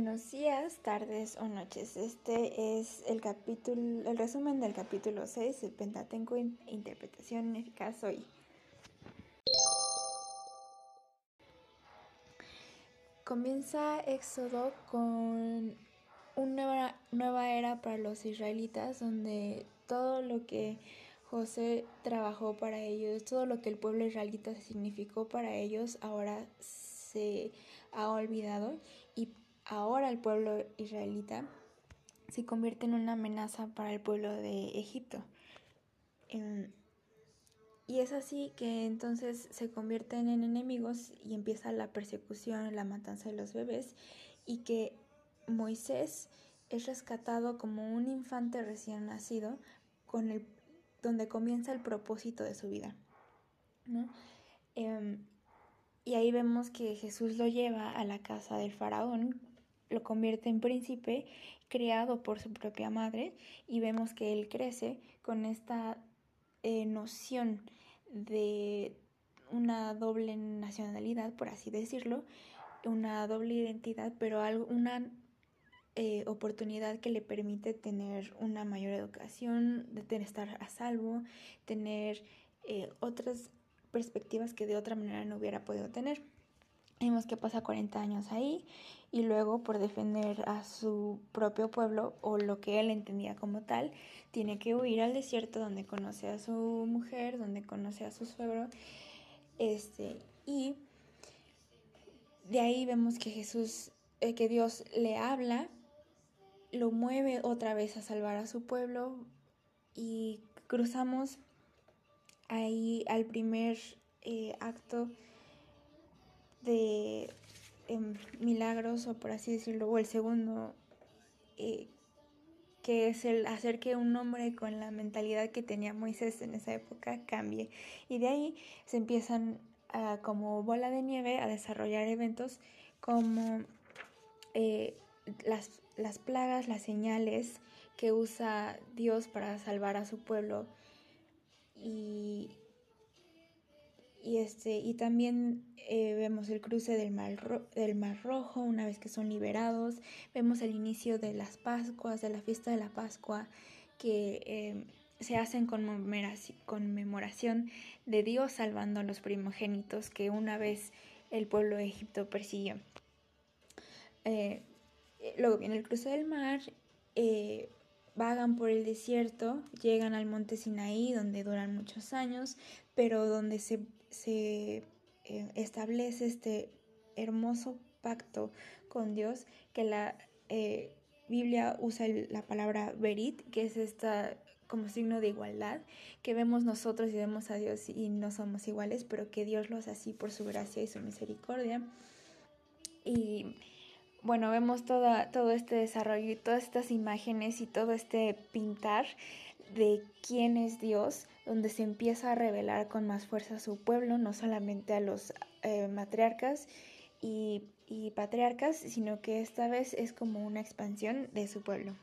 Buenos días, tardes o noches. Este es el capítulo, el resumen del capítulo 6, el Pentateuco Interpretación Eficaz Hoy. Comienza Éxodo con una nueva era para los israelitas, donde todo lo que José trabajó para ellos, todo lo que el pueblo israelita significó para ellos, ahora se ha olvidado ahora el pueblo israelita se convierte en una amenaza para el pueblo de Egipto. Em, y es así que entonces se convierten en enemigos y empieza la persecución, la matanza de los bebés y que Moisés es rescatado como un infante recién nacido con el, donde comienza el propósito de su vida. Em, y ahí vemos que Jesús lo lleva a la casa del faraón, lo convierte en príncipe, criado por su propia madre, y vemos que él crece con esta eh, noción de una doble nacionalidad, por así decirlo, una doble identidad, pero una eh, oportunidad que le permite tener una mayor educación, de estar a salvo, tener eh, otras perspectivas que de otra manera no hubiera podido tener. Vemos que pasa 40 años ahí y luego por defender a su propio pueblo o lo que él entendía como tal, tiene que huir al desierto donde conoce a su mujer, donde conoce a su suegro. Este, y de ahí vemos que Jesús, eh, que Dios le habla, lo mueve otra vez a salvar a su pueblo y cruzamos ahí al primer eh, acto de em, milagros, o por así decirlo, o el segundo, eh, que es el hacer que un hombre con la mentalidad que tenía Moisés en esa época cambie. Y de ahí se empiezan como bola de nieve a desarrollar eventos como eh, las, las plagas, las señales que usa Dios para salvar a su pueblo y, y, este, y también eh, vemos el cruce del mar, del mar Rojo una vez que son liberados, vemos el inicio de las Pascuas, de la fiesta de la Pascua, que eh, se hacen conmemoración de Dios salvando a los primogénitos que una vez el pueblo de Egipto persiguió. Eh, luego viene el cruce del mar, vagan por el desierto, llegan al monte Sinaí, donde duran muchos años, pero donde se, se eh, establece este hermoso pacto con Dios, que la eh, Biblia usa la palabra verit, que es esta como signo de igualdad, que vemos nosotros y vemos a Dios y no somos iguales, pero que Dios lo hace así por su gracia y su misericordia. Y bueno, vemos todo este desarrollo y todas estas imágenes y todo este pintar de quién es Dios, donde se empieza a revelar con más fuerza a su pueblo, no solamente a los eh, matriarcas y, y patriarcas, sino que esta vez es como una expansión de su pueblo.